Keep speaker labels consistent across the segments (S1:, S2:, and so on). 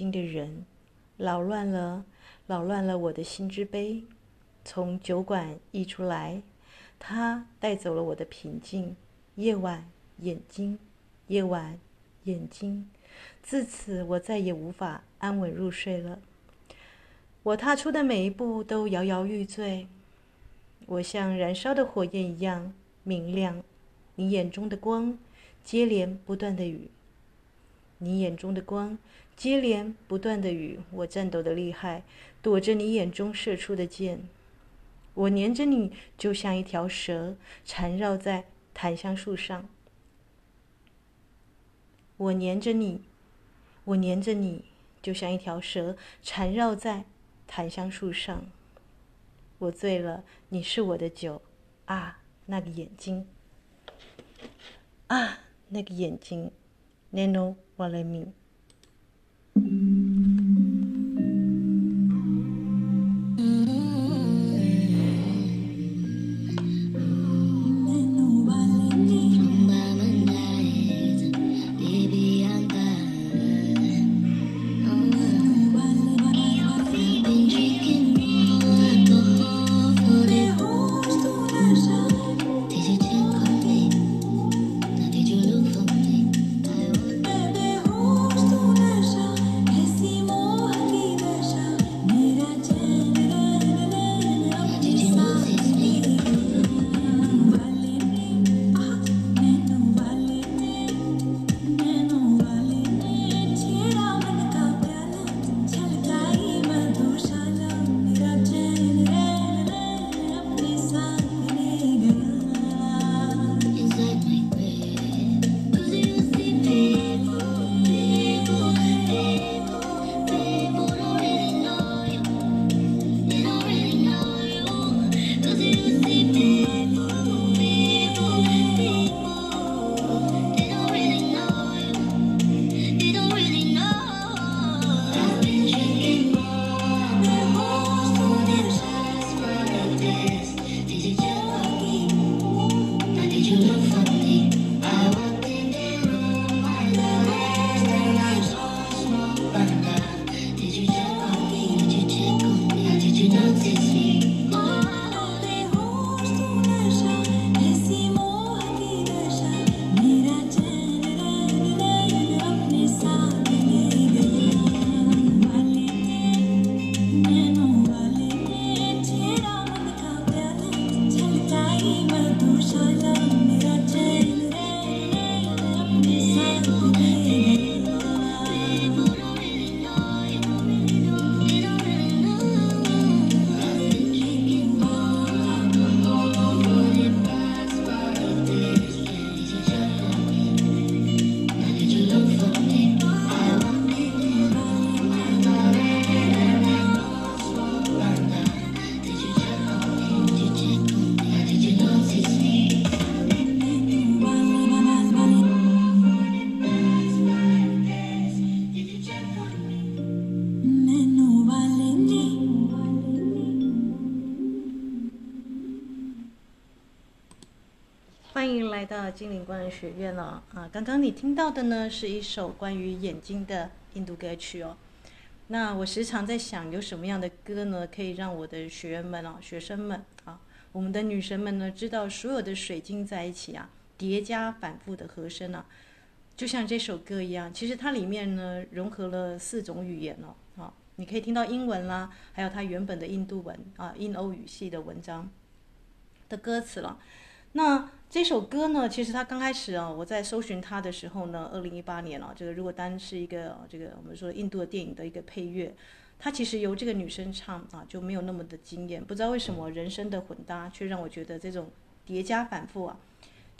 S1: 睛的人，扰乱了扰乱了我的心之杯，从酒馆溢出来，他带走了我的平静。夜晚，眼睛，夜晚，眼睛。自此，我再也无法安稳入睡了。我踏出的每一步都摇摇欲坠。我像燃烧的火焰一样明亮。你眼中的光，接连不断的雨。你眼中的光，接连不断的雨。我颤抖的厉害，躲着你眼中射出的箭。我黏着你，就像一条蛇缠绕在檀香树上。我黏着你，我黏着你，就像一条蛇缠绕在檀香树上。我醉了，你是我的酒，啊，那个眼睛，啊，那个眼睛，Nino 我的命。Walemi。精灵光能学院了啊！刚刚你听到的呢，是一首关于眼睛的印度歌曲哦。那我时常在想，有什么样的歌呢，可以让我的学员们哦、学生们啊，我们的女神们呢，知道所有的水晶在一起啊，叠加反复的和声啊，就像这首歌一样。其实它里面呢，融合了四种语言哦。啊，你可以听到英文啦，还有它原本的印度文啊，印欧语系的文章的歌词了。那这首歌呢，其实它刚开始啊，我在搜寻它的时候呢，二零一八年啊，这个如果单是一个这个我们说印度的电影的一个配乐，它其实由这个女生唱啊，就没有那么的惊艳。不知道为什么人声的混搭，却让我觉得这种叠加反复啊。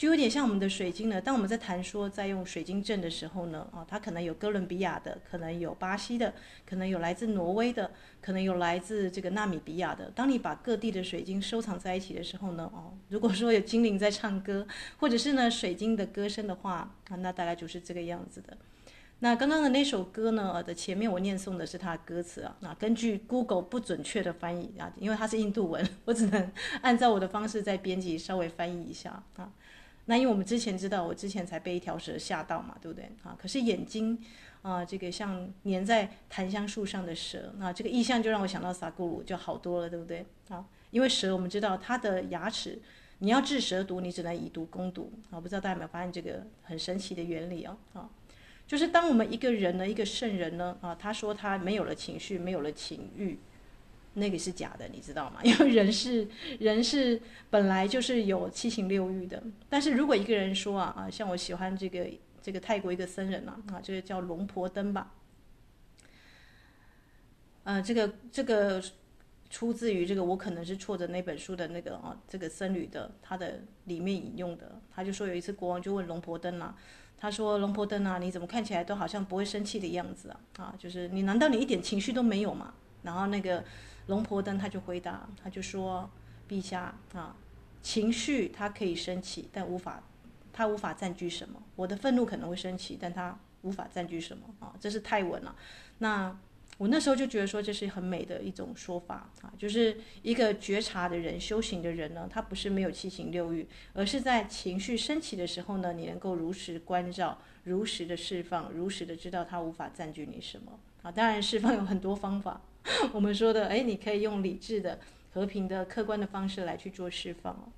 S1: 就有点像我们的水晶呢。当我们在谈说在用水晶镇的时候呢，啊，它可能有哥伦比亚的，可能有巴西的，可能有来自挪威的，可能有来自这个纳米比亚的。当你把各地的水晶收藏在一起的时候呢，哦，如果说有精灵在唱歌，或者是呢水晶的歌声的话，啊，那大概就是这个样子的。那刚刚的那首歌呢的前面我念诵的是它的歌词啊，那根据 Google 不准确的翻译啊，因为它是印度文，我只能按照我的方式在编辑稍微翻译一下啊。那因为我们之前知道，我之前才被一条蛇吓到嘛，对不对啊？可是眼睛啊，这个像粘在檀香树上的蛇，那这个意象就让我想到萨古鲁就好多了，对不对啊？因为蛇我们知道它的牙齿，你要治蛇毒，你只能以毒攻毒啊。不知道大家有没有发现这个很神奇的原理哦啊？就是当我们一个人呢，一个圣人呢啊，他说他没有了情绪，没有了情欲。那个是假的，你知道吗？因为人是人是本来就是有七情六欲的。但是如果一个人说啊啊，像我喜欢这个这个泰国一个僧人啊啊，这个叫龙婆灯吧。呃，这个这个出自于这个我可能是错的那本书的那个啊，这个僧侣的他的里面引用的。他就说有一次国王就问龙婆灯啊，他说龙婆灯啊，你怎么看起来都好像不会生气的样子啊啊，就是你难道你一点情绪都没有吗？然后那个。龙婆灯他就回答，他就说：“陛下啊，情绪它可以升起，但无法，它无法占据什么。我的愤怒可能会升起，但它无法占据什么啊？这是泰文了。那我那时候就觉得说，这是很美的一种说法啊，就是一个觉察的人、修行的人呢，他不是没有七情六欲，而是在情绪升起的时候呢，你能够如实关照、如实的释放、如实的知道它无法占据你什么啊。当然，释放有很多方法。”我们说的，哎，你可以用理智的、和平的、客观的方式来去做释放哦。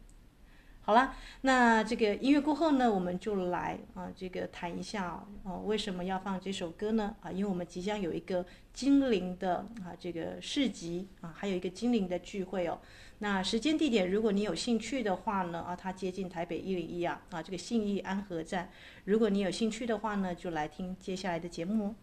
S1: 好了，那这个音乐过后呢，我们就来啊，这个谈一下哦，为什么要放这首歌呢？啊，因为我们即将有一个精灵的啊这个市集啊，还有一个精灵的聚会哦。那时间地点，如果你有兴趣的话呢，啊，它接近台北一零一啊，啊，这个信义安和站。如果你有兴趣的话呢，就来听接下来的节目哦。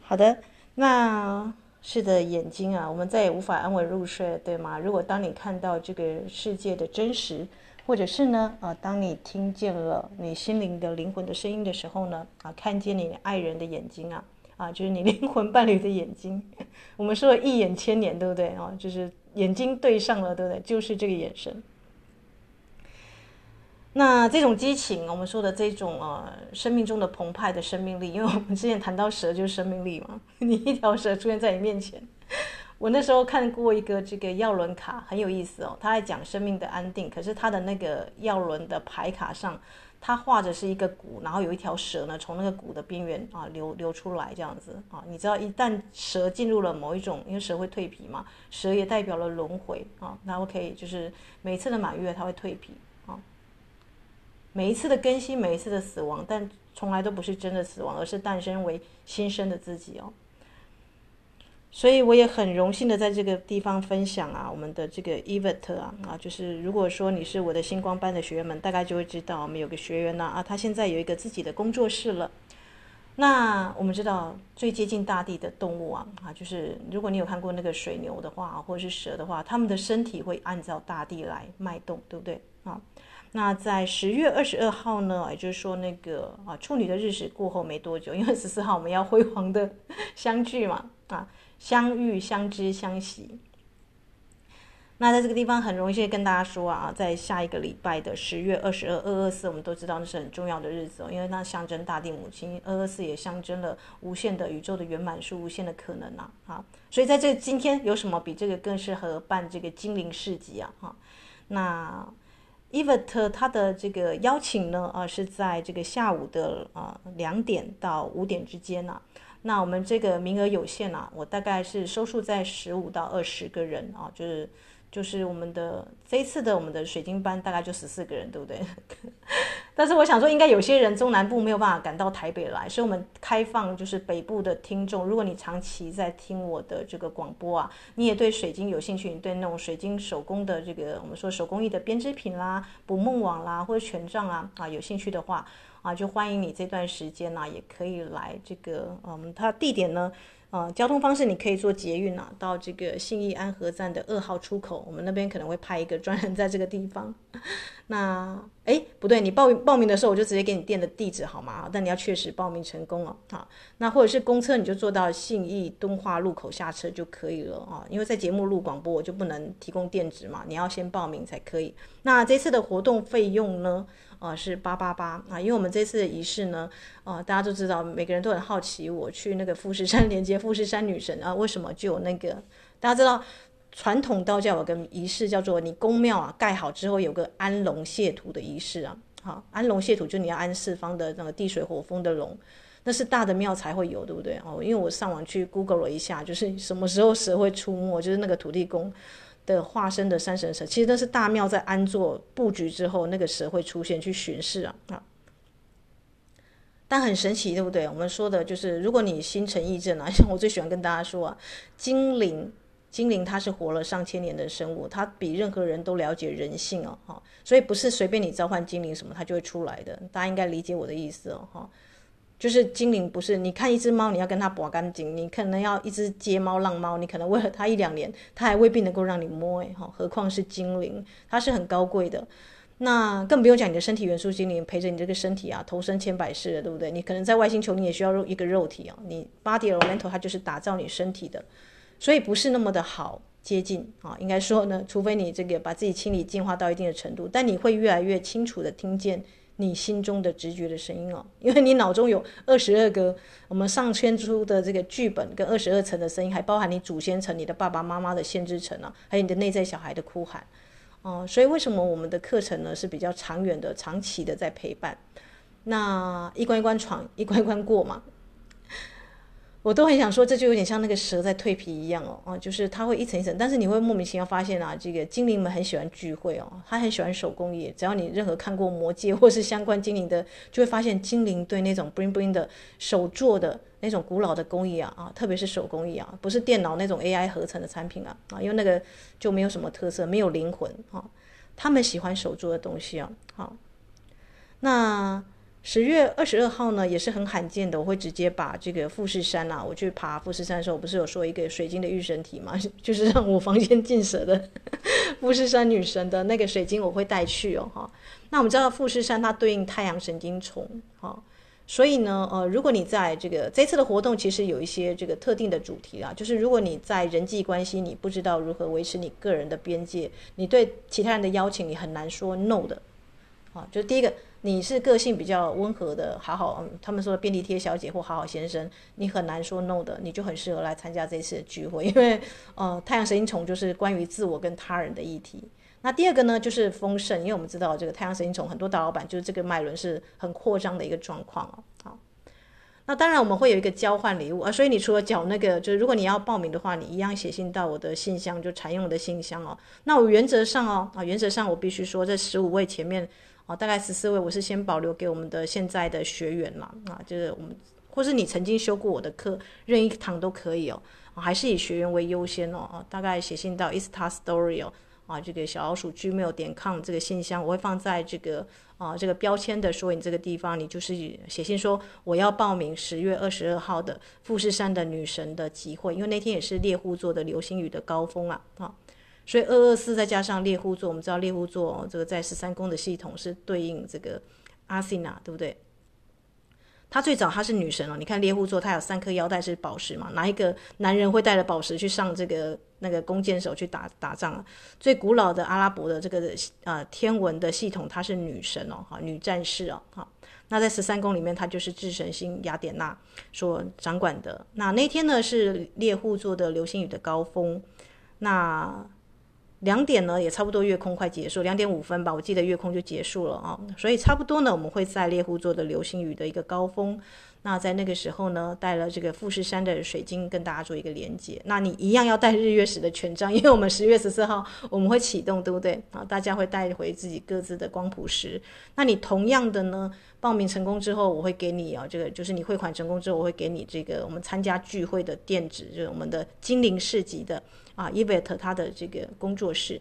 S1: 好的，那是的，眼睛啊，我们再也无法安稳入睡，对吗？如果当你看到这个世界的真实，或者是呢，啊，当你听见了你心灵的灵魂的声音的时候呢，啊，看见你爱人的眼睛啊，啊，就是你 灵魂伴侣的眼睛，我们说一眼千年，对不对啊？就是眼睛对上了，对不对？就是这个眼神。那这种激情，我们说的这种呃生命中的澎湃的生命力，因为我们之前谈到蛇就是生命力嘛，你一条蛇出现在你面前，我那时候看过一个这个药轮卡，很有意思哦，他在讲生命的安定，可是他的那个药轮的牌卡上，他画着是一个鼓，然后有一条蛇呢从那个鼓的边缘啊流流出来这样子啊，你知道一旦蛇进入了某一种，因为蛇会蜕皮嘛，蛇也代表了轮回啊，那我可以就是每一次的满月它会蜕皮啊。每一次的更新，每一次的死亡，但从来都不是真的死亡，而是诞生为新生的自己哦。所以我也很荣幸的在这个地方分享啊，我们的这个 e v e t 啊啊，就是如果说你是我的星光班的学员们，大概就会知道我们有个学员呢啊，他现在有一个自己的工作室了。那我们知道最接近大地的动物啊啊，就是如果你有看过那个水牛的话，或者是蛇的话，他们的身体会按照大地来脉动，对不对啊？那在十月二十二号呢，也就是说那个啊处女的日食过后没多久，因为十四号我们要辉煌的相聚嘛，啊相遇、相知、相惜。那在这个地方很荣幸跟大家说啊，在下一个礼拜的十月二十二、二二四，我们都知道那是很重要的日子哦，因为那象征大地母亲，二二四也象征了无限的宇宙的圆满是无限的可能啊，啊，所以在这今天有什么比这个更适合办这个精灵市集啊？哈，那。Yvette 他的这个邀请呢，啊，是在这个下午的啊两点到五点之间呢、啊。那我们这个名额有限啊，我大概是收束在十五到二十个人啊，就是就是我们的这一次的我们的水晶班大概就十四个人，对不对？但是我想说，应该有些人中南部没有办法赶到台北来，所以我们开放就是北部的听众，如果你长期在听我的这个广播啊，你也对水晶有兴趣，你对那种水晶手工的这个我们说手工艺的编织品啦、捕梦网啦或者权杖啊啊有兴趣的话啊，就欢迎你这段时间呢、也可以来这个嗯，它地点呢。呃，交通方式你可以坐捷运啊，到这个信义安和站的二号出口，我们那边可能会派一个专人在这个地方。那，哎，不对，你报报名的时候我就直接给你店的地址好吗？但你要确实报名成功了啊。那或者是公车你就坐到信义敦化路口下车就可以了啊。因为在节目录广播我就不能提供垫址嘛，你要先报名才可以。那这次的活动费用呢？啊，是八八八啊，因为我们这次的仪式呢，啊，大家都知道，每个人都很好奇，我去那个富士山 连接富士山女神啊，为什么就有那个？大家知道，传统道教有个仪式叫做你宫庙啊盖好之后有个安龙谢土的仪式啊，好，安龙谢土就你要安四方的那个地水火风的龙，那是大的庙才会有，对不对？哦，因为我上网去 Google 了一下，就是什么时候蛇会出没，就是那个土地公。的化身的山神蛇，其实那是大庙在安坐布局之后，那个蛇会出现去巡视啊啊！但很神奇，对不对？我们说的就是，如果你心诚意正啊，像我最喜欢跟大家说啊，精灵，精灵它是活了上千年的生物，它比任何人都了解人性哦，哈，所以不是随便你召唤精灵什么，它就会出来的。大家应该理解我的意思哦，哈。就是精灵不是，你看一只猫，你要跟它拔干净，你可能要一只街猫、浪猫，你可能喂了它一两年，它还未必能够让你摸诶，哈，何况是精灵，它是很高贵的。那更不用讲你的身体元素精灵陪着你这个身体啊，投身千百世了，对不对？你可能在外星球，你也需要一个肉体啊，你 body elemental 它就是打造你身体的，所以不是那么的好接近啊，应该说呢，除非你这个把自己清理净化到一定的程度，但你会越来越清楚的听见。你心中的直觉的声音哦，因为你脑中有二十二个我们上千出的这个剧本跟二十二层的声音，还包含你祖先层、你的爸爸妈妈的先知层啊，还有你的内在小孩的哭喊，哦、所以为什么我们的课程呢是比较长远的、长期的在陪伴？那一关一关闯，一关一关过嘛。我都很想说，这就有点像那个蛇在蜕皮一样哦，啊，就是它会一层一层，但是你会莫名其妙发现啊，这个精灵们很喜欢聚会哦，他很喜欢手工艺。只要你任何看过魔戒或是相关精灵的，就会发现精灵对那种 bling bling 的手做的那种古老的工艺啊啊，特别是手工艺啊，不是电脑那种 AI 合成的产品啊啊，因为那个就没有什么特色，没有灵魂啊。他们喜欢手做的东西啊，好，那。十月二十二号呢，也是很罕见的。我会直接把这个富士山啊，我去爬富士山的时候，我不是有说一个水晶的御神体嘛，就是让我房间进舍的富士山女神的那个水晶，我会带去哦，哈。那我们知道富士山它对应太阳神经丛，哈，所以呢，呃，如果你在这个这次的活动，其实有一些这个特定的主题啊，就是如果你在人际关系，你不知道如何维持你个人的边界，你对其他人的邀请，你很难说 no 的，啊，就第一个。你是个性比较温和的，好好，嗯，他们说便利贴小姐或好好先生，你很难说 no 的，你就很适合来参加这次的聚会，因为，呃，太阳神经丛就是关于自我跟他人的议题。那第二个呢，就是丰盛，因为我们知道这个太阳神经丛很多大老板就是这个脉轮是很扩张的一个状况哦。好，那当然我们会有一个交换礼物啊，所以你除了缴那个，就是如果你要报名的话，你一样写信到我的信箱，就常用的信箱哦。那我原则上哦，啊，原则上我必须说这十五位前面。哦，大概十四位，我是先保留给我们的现在的学员嘛，啊，就是我们，或是你曾经修过我的课，任意一堂都可以哦，啊，还是以学员为优先哦，啊，大概写信到 ista.story 哦，啊，这个小老鼠 gmail 点 com 这个信箱，我会放在这个啊这个标签的说你这个地方，你就是写信说我要报名十月二十二号的富士山的女神的集会，因为那天也是猎户座的流星雨的高峰啊，啊。所以二二四再加上猎户座，我们知道猎户座这个在十三宫的系统是对应这个阿西娜，对不对？她最早她是女神哦，你看猎户座，她有三颗腰带是宝石嘛？哪一个男人会带着宝石去上这个那个弓箭手去打打仗啊？最古老的阿拉伯的这个呃天文的系统，她是女神哦，哈，女战士哦，哈。那在十三宫里面，她就是智神星雅典娜所掌管的。那那天呢是猎户座的流星雨的高峰，那。两点呢，也差不多月空快结束，两点五分吧，我记得月空就结束了啊，所以差不多呢，我们会在猎户座的流星雨的一个高峰。那在那个时候呢，带了这个富士山的水晶跟大家做一个连接。那你一样要带日月石的权杖，因为我们十月十四号我们会启动，对不对？啊，大家会带回自己各自的光谱石。那你同样的呢，报名成功之后，我会给你啊，这个就是你汇款成功之后，我会给你这个我们参加聚会的电子，就是我们的精灵市集的啊 e v e t 他的这个工作室。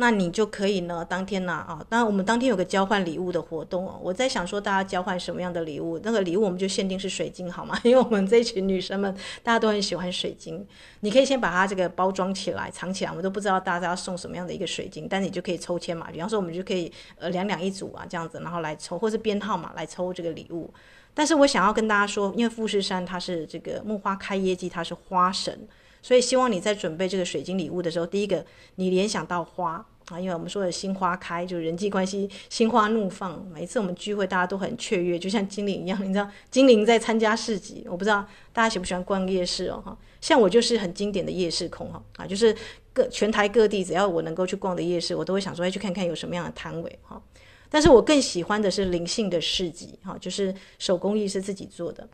S1: 那你就可以呢，当天呢啊，当然我们当天有个交换礼物的活动哦。我在想说，大家交换什么样的礼物？那个礼物我们就限定是水晶好吗？因为我们这一群女生们大家都很喜欢水晶。你可以先把它这个包装起来，藏起来，我们都不知道大家要送什么样的一个水晶，但你就可以抽签嘛。比方说，我们就可以呃两两一组啊这样子，然后来抽，或是编号码来抽这个礼物。但是我想要跟大家说，因为富士山它是这个木花开业季，它是花神。所以希望你在准备这个水晶礼物的时候，第一个你联想到花啊，因为我们说的心花开，就是人际关系心花怒放。每一次我们聚会，大家都很雀跃，就像精灵一样。你知道精灵在参加市集，我不知道大家喜不喜欢逛夜市哦哈。像我就是很经典的夜市控哈啊，就是各全台各地只要我能够去逛的夜市，我都会想说要去看看有什么样的摊位哈。但是我更喜欢的是灵性的市集哈，就是手工艺是自己做的。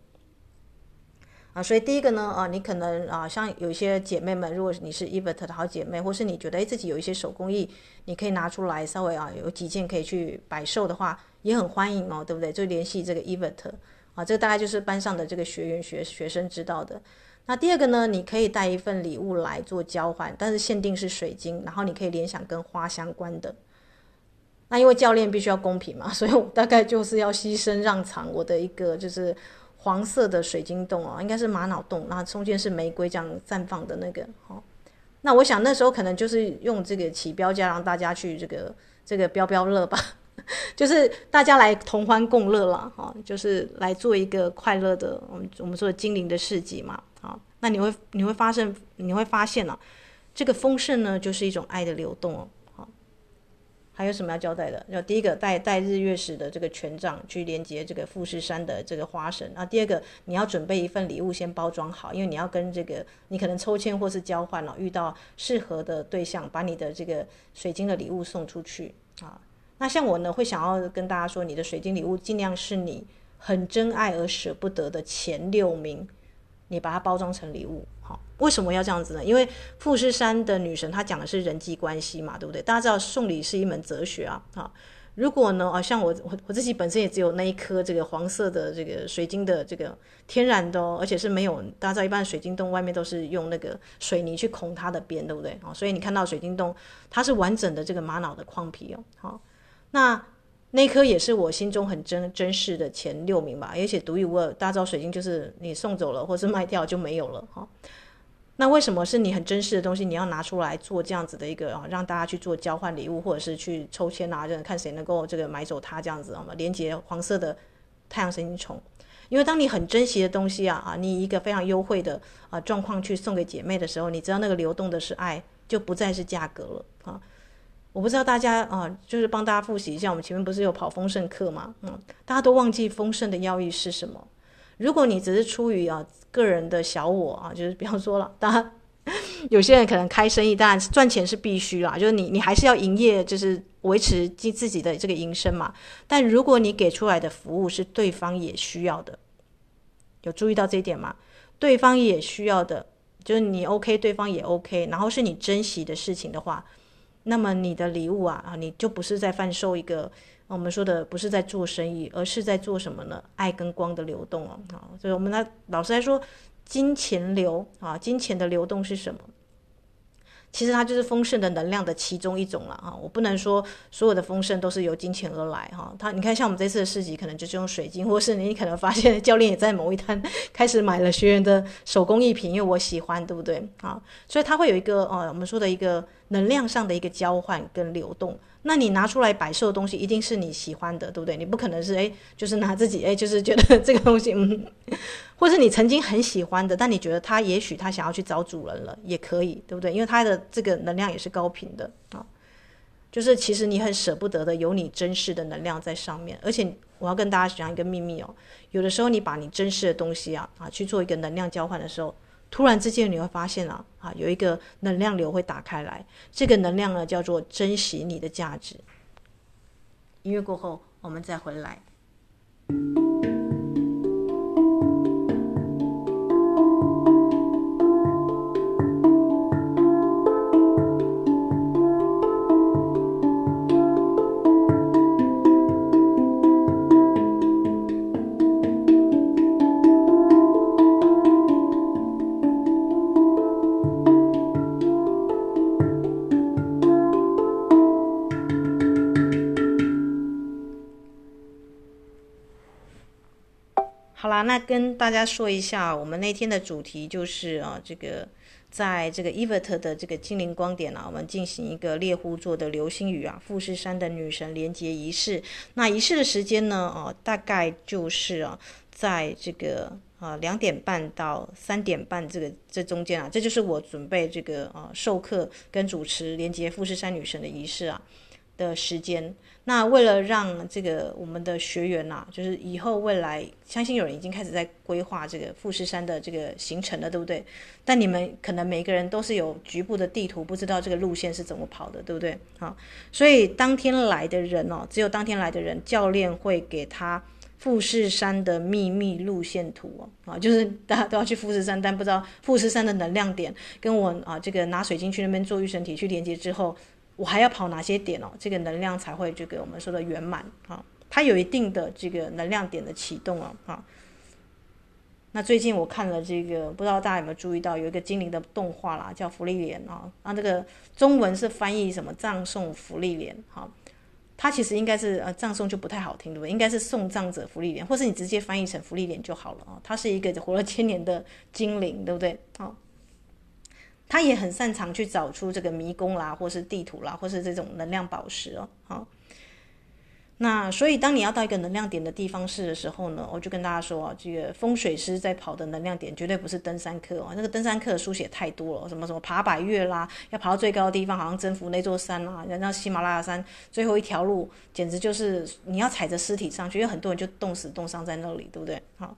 S1: 啊，所以第一个呢，啊，你可能啊，像有些姐妹们，如果你是 Evert 的好姐妹，或是你觉得诶自己有一些手工艺，你可以拿出来稍微啊，有几件可以去摆售的话，也很欢迎哦，对不对？就联系这个 Evert 啊，这个大概就是班上的这个学员学学生知道的。那第二个呢，你可以带一份礼物来做交换，但是限定是水晶，然后你可以联想跟花相关的。那因为教练必须要公平嘛，所以我大概就是要牺牲让场我的一个就是。黄色的水晶洞哦，应该是玛瑙洞，然后中间是玫瑰这样绽放的那个。好，那我想那时候可能就是用这个起标价让大家去这个这个标标乐吧，就是大家来同欢共乐了哈，就是来做一个快乐的我们我们说的精灵的市集嘛。好，那你会你会发现你会发现了，这个丰盛呢就是一种爱的流动哦。还有什么要交代的？要第一个带带日月石的这个权杖去连接这个富士山的这个花神。那第二个你要准备一份礼物先包装好，因为你要跟这个你可能抽签或是交换了，遇到适合的对象，把你的这个水晶的礼物送出去啊。那像我呢，会想要跟大家说，你的水晶礼物尽量是你很珍爱而舍不得的前六名，你把它包装成礼物。好，为什么要这样子呢？因为富士山的女神她讲的是人际关系嘛，对不对？大家知道送礼是一门哲学啊。啊，如果呢，啊，像我我我自己本身也只有那一颗这个黄色的这个水晶的这个天然的哦，而且是没有，大家知道一般水晶洞外面都是用那个水泥去孔它的边，对不对？啊，所以你看到水晶洞它是完整的这个玛瑙的矿皮哦。好，那。那颗也是我心中很珍珍视的前六名吧，而且独一无二。大家知道水晶就是你送走了或是卖掉就没有了哈。那为什么是你很珍视的东西，你要拿出来做这样子的一个啊，让大家去做交换礼物，或者是去抽签啊，就看谁能够这个买走它这样子，好吗？连接黄色的太阳神经虫，因为当你很珍惜的东西啊啊，你以一个非常优惠的啊状况去送给姐妹的时候，你知道那个流动的是爱，就不再是价格了啊。我不知道大家啊、就是帮大家复习一下，我们前面不是有跑丰盛课吗？嗯，大家都忘记丰盛的要义是什么？如果你只是出于啊个人的小我啊，就是比方说了，当然有些人可能开生意，当然赚钱是必须啦，就是你你还是要营业，就是维持自自己的这个营生嘛。但如果你给出来的服务是对方也需要的，有注意到这一点吗？对方也需要的，就是你 OK，对方也 OK，然后是你珍惜的事情的话。那么你的礼物啊啊，你就不是在贩售一个我们说的不是在做生意，而是在做什么呢？爱跟光的流动哦，啊，所以我们来老师来说，金钱流啊，金钱的流动是什么？其实它就是丰盛的能量的其中一种了哈，我不能说所有的丰盛都是由金钱而来哈。它你看像我们这次的市集，可能就是用水晶，或是你可能发现教练也在某一摊开始买了学员的手工艺品，因为我喜欢，对不对啊？所以它会有一个呃，我们说的一个能量上的一个交换跟流动。那你拿出来摆设的东西，一定是你喜欢的，对不对？你不可能是诶，就是拿自己诶，就是觉得这个东西，嗯，或是你曾经很喜欢的，但你觉得他也许他想要去找主人了，也可以，对不对？因为他的这个能量也是高频的啊，就是其实你很舍不得的，有你珍视的能量在上面。而且我要跟大家讲一个秘密哦，有的时候你把你珍视的东西啊啊去做一个能量交换的时候。突然之间，你会发现啊，啊，有一个能量流会打开来。这个能量呢，叫做珍惜你的价值。音乐过后，我们再回来。啦，那跟大家说一下，我们那天的主题就是啊，这个在这个 EVERT 的这个精灵光点啊，我们进行一个猎户座的流星雨啊，富士山的女神连接仪式。那仪式的时间呢，哦、啊，大概就是啊，在这个啊两点半到三点半这个这中间啊，这就是我准备这个啊授课跟主持连接富士山女神的仪式啊的时间。那为了让这个我们的学员呐、啊，就是以后未来，相信有人已经开始在规划这个富士山的这个行程了，对不对？但你们可能每个人都是有局部的地图，不知道这个路线是怎么跑的，对不对？好，所以当天来的人哦，只有当天来的人，教练会给他富士山的秘密路线图哦，啊，就是大家都要去富士山，但不知道富士山的能量点，跟我啊这个拿水晶去那边做预神体去连接之后。我还要跑哪些点哦？这个能量才会这个我们说的圆满啊？它有一定的这个能量点的启动哦啊。那最近我看了这个，不知道大家有没有注意到，有一个精灵的动画啦，叫福利莲啊。那这个中文是翻译什么？葬送福利莲。哈，它其实应该是呃葬送就不太好听，对不对？应该是送葬者福利莲，或是你直接翻译成福利莲就好了啊。它是一个活了千年的精灵，对不对？好。他也很擅长去找出这个迷宫啦，或是地图啦，或是这种能量宝石哦。好，那所以当你要到一个能量点的地方试的时候呢，我就跟大家说啊，这个风水师在跑的能量点绝对不是登山客哦。那个登山客书写太多了，什么什么爬百岳啦，要爬到最高的地方，好像征服那座山啦，然后喜马拉雅山最后一条路，简直就是你要踩着尸体上去，因为很多人就冻死冻伤在那里，对不对？好，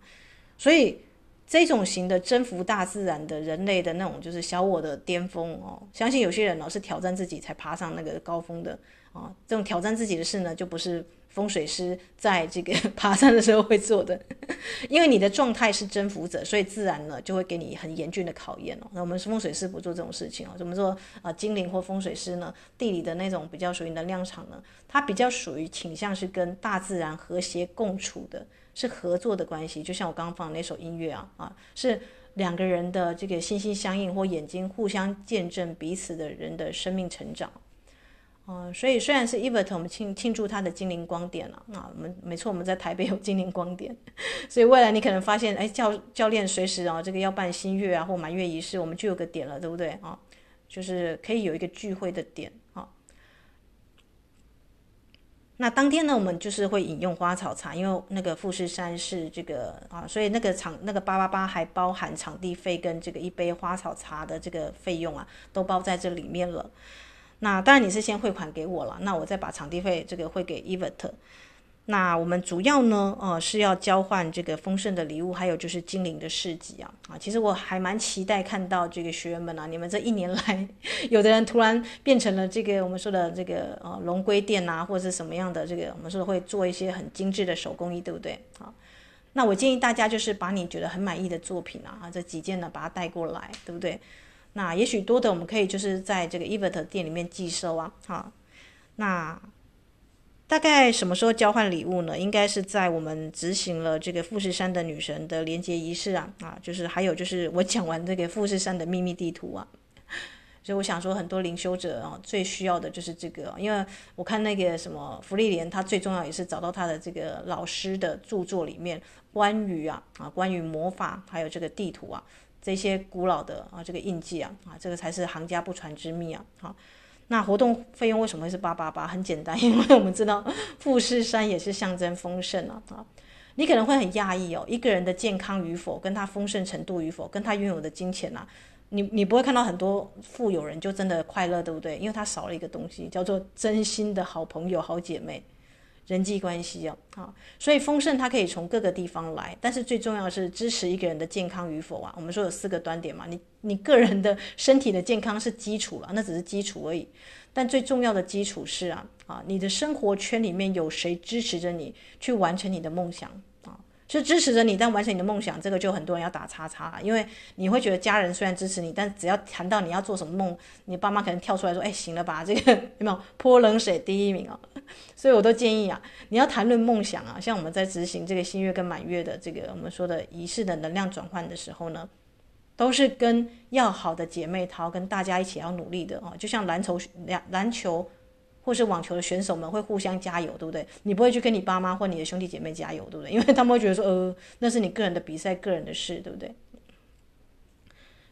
S1: 所以。这种型的征服大自然的人类的那种，就是小我的巅峰哦。相信有些人老是挑战自己才爬上那个高峰的啊、这种挑战自己的事呢，就不是风水师在这个 爬山的时候会做的。因为你的状态是征服者，所以自然呢就会给你很严峻的考验哦。那我们风水师不做这种事情哦。怎么说啊？精灵或风水师呢？地理的那种比较属于能量场呢，它比较属于倾向是跟大自然和谐共处的。是合作的关系，就像我刚刚放那首音乐啊啊，是两个人的这个心心相印或眼睛互相见证彼此的人的生命成长，嗯、呃，所以虽然是 EVERT，我们庆庆祝他的精灵光点了啊，我们没错，我们在台北有精灵光点，所以未来你可能发现，哎，教教练随时啊，这个要办新月啊或满月仪式，我们就有个点了，对不对啊？就是可以有一个聚会的点啊。那当天呢，我们就是会饮用花草茶，因为那个富士山是这个啊，所以那个场那个八八八还包含场地费跟这个一杯花草茶的这个费用啊，都包在这里面了。那当然你是先汇款给我了，那我再把场地费这个汇给 EVERT。那我们主要呢，呃，是要交换这个丰盛的礼物，还有就是精灵的市集啊啊！其实我还蛮期待看到这个学员们啊，你们这一年来，有的人突然变成了这个我们说的这个呃龙龟店啊，或者是什么样的这个我们说会做一些很精致的手工艺，对不对？啊，那我建议大家就是把你觉得很满意的作品啊，啊这几件呢把它带过来，对不对？那也许多的我们可以就是在这个 EVERT 店里面寄收啊，好，那。大概什么时候交换礼物呢？应该是在我们执行了这个富士山的女神的连接仪式啊啊，就是还有就是我讲完这个富士山的秘密地图啊，所以我想说很多灵修者啊最需要的就是这个，因为我看那个什么福利莲，他最重要也是找到他的这个老师的著作里面关于啊啊关于魔法还有这个地图啊这些古老的啊这个印记啊啊这个才是行家不传之秘啊好。那活动费用为什么会是八八八？很简单，因为我们知道富士山也是象征丰盛啊啊！你可能会很讶异哦，一个人的健康与否，跟他丰盛程度与否，跟他拥有的金钱啊，你你不会看到很多富有人就真的快乐，对不对？因为他少了一个东西，叫做真心的好朋友、好姐妹。人际关系啊，啊，所以丰盛它可以从各个地方来，但是最重要的是支持一个人的健康与否啊。我们说有四个端点嘛，你你个人的身体的健康是基础了，那只是基础而已，但最重要的基础是啊啊，你的生活圈里面有谁支持着你去完成你的梦想。就支持着你，但完成你的梦想，这个就很多人要打叉叉，因为你会觉得家人虽然支持你，但只要谈到你要做什么梦，你爸妈可能跳出来说：“哎，行了吧，这个 有没有泼冷水第一名啊？” 所以我都建议啊，你要谈论梦想啊，像我们在执行这个新月跟满月的这个我们说的仪式的能量转换的时候呢，都是跟要好的姐妹淘跟大家一起要努力的哦，就像篮球篮篮球或是网球的选手们会互相加油，对不对？你不会去跟你爸妈或你的兄弟姐妹加油，对不对？因为他们会觉得说，呃，那是你个人的比赛，个人的事，对不对？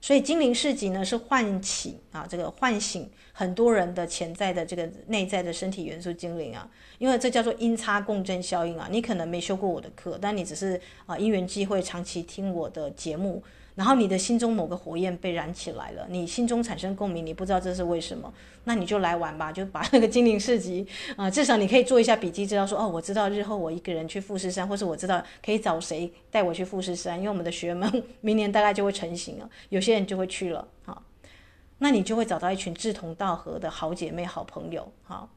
S1: 所以精灵市集呢，是唤起啊，这个唤醒很多人的潜在的这个内在的身体元素精灵啊，因为这叫做音差共振效应啊。你可能没修过我的课，但你只是啊因缘际会长期听我的节目。然后你的心中某个火焰被燃起来了，你心中产生共鸣，你不知道这是为什么，那你就来玩吧，就把那个精灵市集啊、至少你可以做一下笔记，知道说哦，我知道日后我一个人去富士山，或是我知道可以找谁带我去富士山，因为我们的学员们明年大概就会成型了，有些人就会去了，好，那你就会找到一群志同道合的好姐妹、好朋友，好。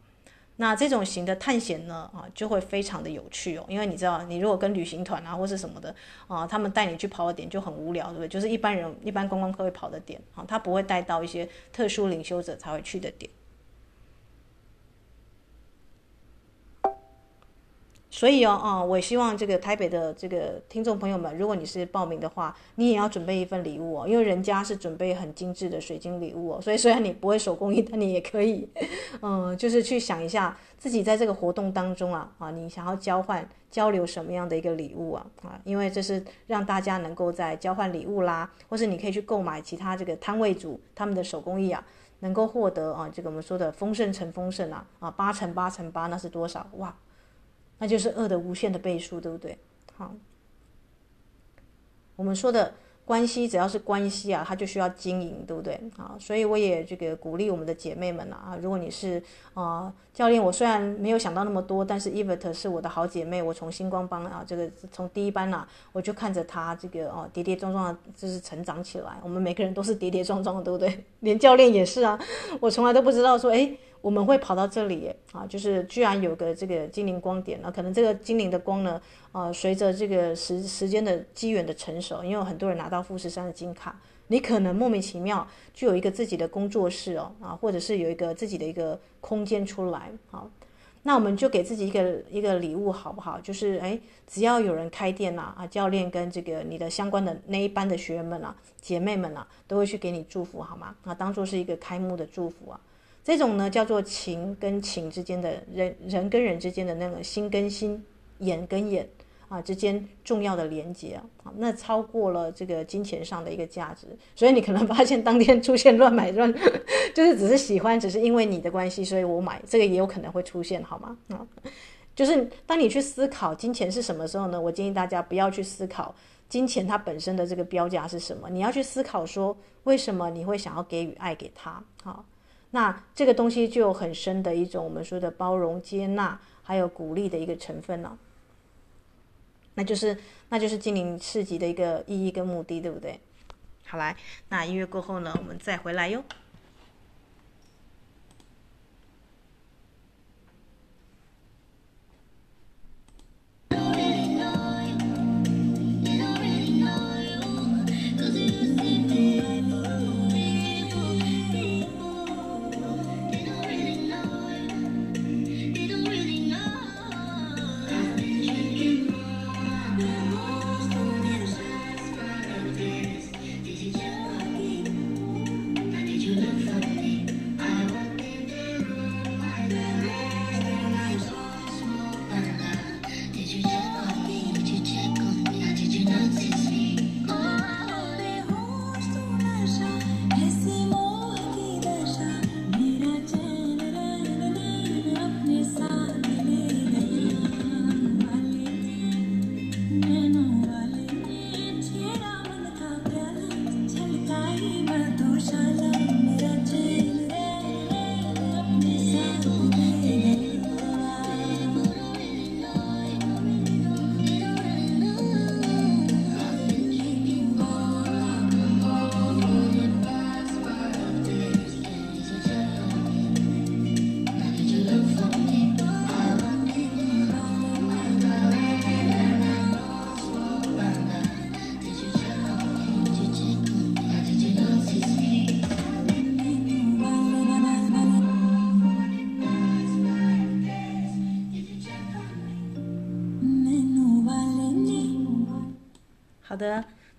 S1: 那这种型的探险呢，啊，就会非常的有趣哦，因为你知道，你如果跟旅行团啊或是什么的，啊，他们带你去跑的点就很无聊，对不对？就是一般人一般观光客会跑的点，啊，他不会带到一些特殊领袖者才会去的点。所以哦，啊，我希望这个台北的这个听众朋友们，如果你是报名的话，你也要准备一份礼物哦，因为人家是准备很精致的水晶礼物哦。所以虽然你不会手工艺，但你也可以，嗯，就是去想一下自己在这个活动当中啊，啊，你想要交换交流什么样的一个礼物啊，啊，因为这是让大家能够在交换礼物啦，或是你可以去购买其他这个摊位主他们的手工艺啊，能够获得啊，这个我们说的丰盛乘丰盛啊，啊，八乘八乘八，那是多少？哇！那就是二的无限的倍数，对不对？好，我们说的关系，只要是关系啊，它就需要经营，对不对？啊，所以我也这个鼓励我们的姐妹们啊，如果你是啊教练，我虽然没有想到那么多，但是 Evert 是我的好姐妹，我从星光帮啊，这个从第一班呐、啊，我就看着她这个哦、啊、跌跌撞撞的，就是成长起来。我们每个人都是跌跌撞撞的，对不对？连教练也是啊，我从来都不知道说，哎。我们会跑到这里，啊，就是居然有个这个精灵光点，那可能这个精灵的光呢，呃，随着这个时时间的机缘的成熟，因为很多人拿到富士山的金卡，你可能莫名其妙就有一个自己的工作室哦，啊，或者是有一个自己的一个空间出来，好，那我们就给自己一个一个礼物好不好？就是哎，只要有人开店呐，啊，教练跟这个你的相关的那一班的学员们啊，姐妹们啊，都会去给你祝福好吗？啊，当做是一个开幕的祝福啊。这种呢，叫做情跟情之间的人，人跟人之间的那个心跟心，眼跟眼啊之间重要的连接啊，那超过了这个金钱上的一个价值。所以你可能发现当天出现乱买乱，就是只是喜欢，只是因为你的关系，所以我买，这个也有可能会出现，好吗？啊，就是当你去思考金钱是什么时候呢？我建议大家不要去思考金钱它本身的这个标价是什么，你要去思考说，为什么你会想要给予爱给他？好。那这个东西就有很深的一种我们说的包容、接纳，还有鼓励的一个成分了。那就是，那就是精灵市集的一个意义跟目的，对不对？好来，那音乐过后呢，我们再回来哟。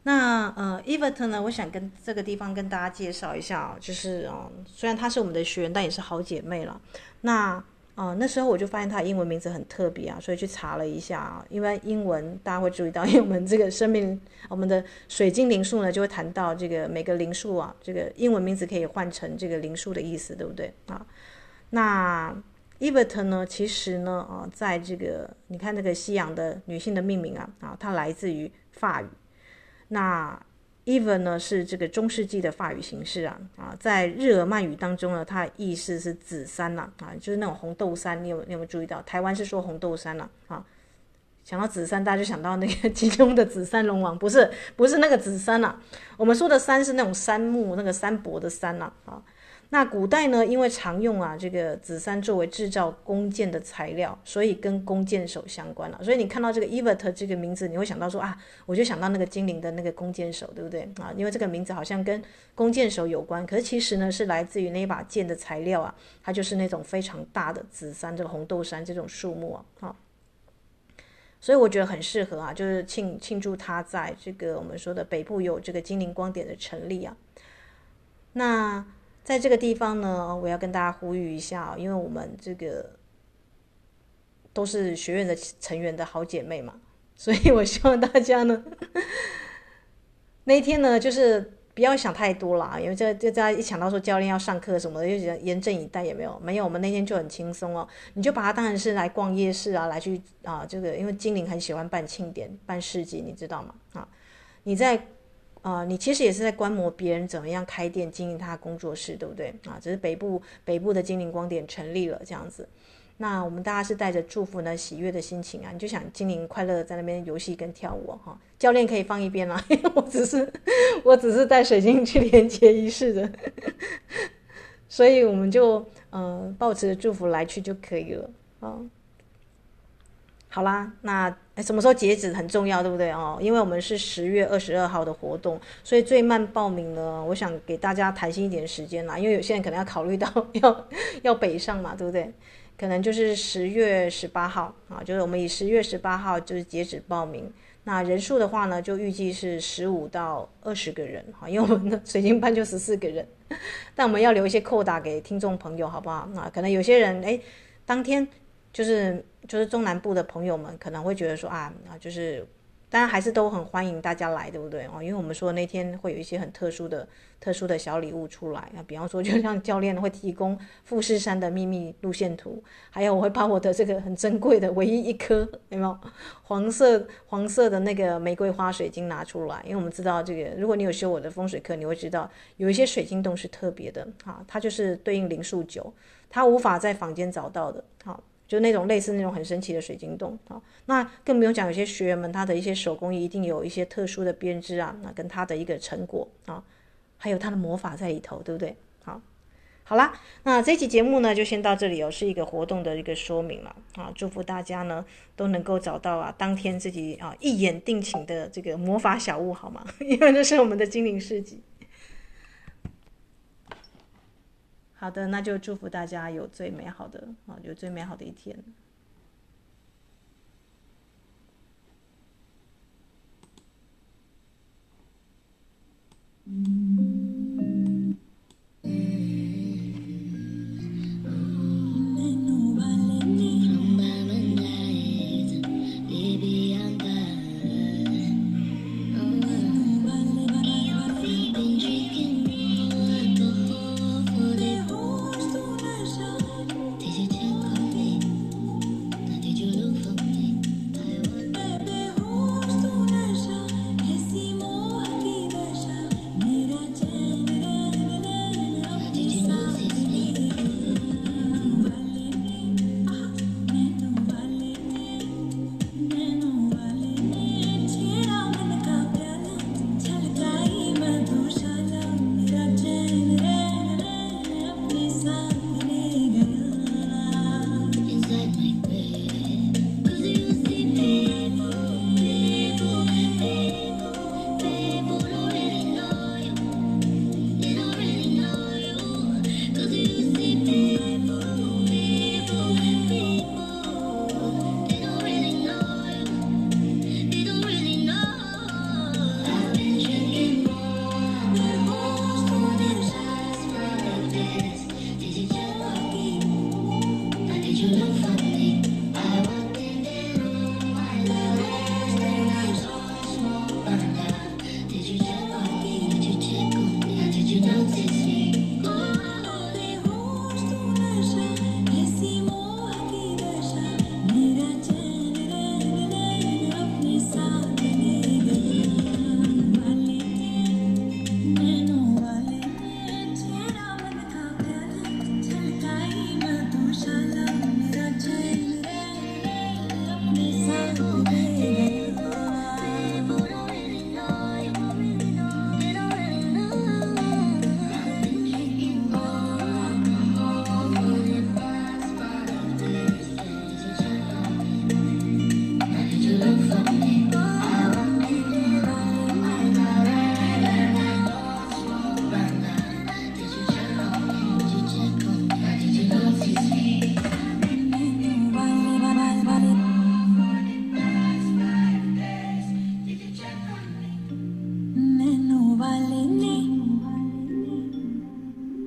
S1: 那呃，Evert 呢，我想跟这个地方跟大家介绍一下啊，就是啊、呃，虽然她是我们的学员，但也是好姐妹了。那啊、那时候我就发现她英文名字很特别啊，所以去查了一下啊，因为英文大家会注意到，因为我们这个生命，我们的水晶灵数呢，就会谈到这个每个灵数啊，这个英文名字可以换成这个灵数的意思，对不对啊？那 Evert 呢，其实呢啊，在这个你看那个西洋的女性的命名啊啊，它来自于法语。那 even 呢，是这个中世纪的法语形式啊啊，在日耳曼语当中呢，它的意思是紫杉呐啊，就是那种红豆杉。你有你有没有注意到？台湾是说红豆杉呐啊，想到紫杉，大家就想到那个 其中的紫杉龙王，不是不是那个紫杉呐，我们说的杉是那种杉木，那个杉柏的杉呐啊。那古代呢，因为常用啊这个紫杉作为制造弓箭的材料，所以跟弓箭手相关了。所以你看到这个 Evert 这个名字，你会想到说啊，我就想到那个精灵的那个弓箭手，对不对啊？因为这个名字好像跟弓箭手有关，可是其实呢是来自于那一把剑的材料啊，它就是那种非常大的紫杉，这个红豆杉这种树木啊，啊，所以我觉得很适合啊，就是庆庆祝他在这个我们说的北部有这个精灵光点的成立啊，那。在这个地方呢，我要跟大家呼吁一下，因为我们这个都是学院的成员的好姐妹嘛，所以我希望大家呢，那一天呢，就是不要想太多啦，因为这这大家一想到说教练要上课什么的，就觉得严阵以待也没有，没有，我们那天就很轻松哦，你就把它当成是来逛夜市啊，来去啊，这个因为精灵很喜欢办庆典、办市集，你知道吗？啊，你在。啊、你其实也是在观摩别人怎么样开店经营他工作室，对不对啊？只是北部北部的精灵光点成立了这样子，那我们大家是带着祝福呢、喜悦的心情啊，你就想精灵快乐的在那边游戏跟跳舞哈、教练可以放一边啦，因为我只是我只是带水晶去连接仪式的，所以我们就嗯抱持着祝福来去就可以了啊。好啦，那什么时候截止很重要，对不对哦？因为我们是十月二十二号的活动，所以最慢报名呢，我想给大家弹性一点时间啦，因为有些人可能要考虑到 要要北上嘛，对不对？可能就是十月十八号啊，就是我们以十月十八号就是截止报名。那人数的话呢，就预计是十五到二十个人哈，因为我们的 水晶班就十四个人，但我们要留一些扣打给听众朋友，好不好？那可能有些人哎，当天。就是就是中南部的朋友们可能会觉得说啊啊，就是当然还是都很欢迎大家来，对不对哦？因为我们说那天会有一些很特殊的、特殊的小礼物出来啊，比方说就像教练会提供富士山的秘密路线图，还有我会把我的这个很珍贵的唯一一颗有没有黄色黄色的那个玫瑰花水晶拿出来，因为我们知道这个，如果你有修我的风水课，你会知道有一些水晶洞是特别的啊，它就是对应灵数九，它无法在房间找到的，好。就那种类似那种很神奇的水晶洞啊，那更不用讲，有些学员们他的一些手工艺一定有一些特殊的编织啊，那跟他的一个成果啊，还有他的魔法在里头，对不对？好，好啦，那这期节目呢就先到这里哦，是一个活动的一个说明了啊，祝福大家呢都能够找到啊当天自己啊一眼定情的这个魔法小物，好吗？因为这是我们的精灵市集。好的，那就祝福大家有最美好的啊，有最美好的一天。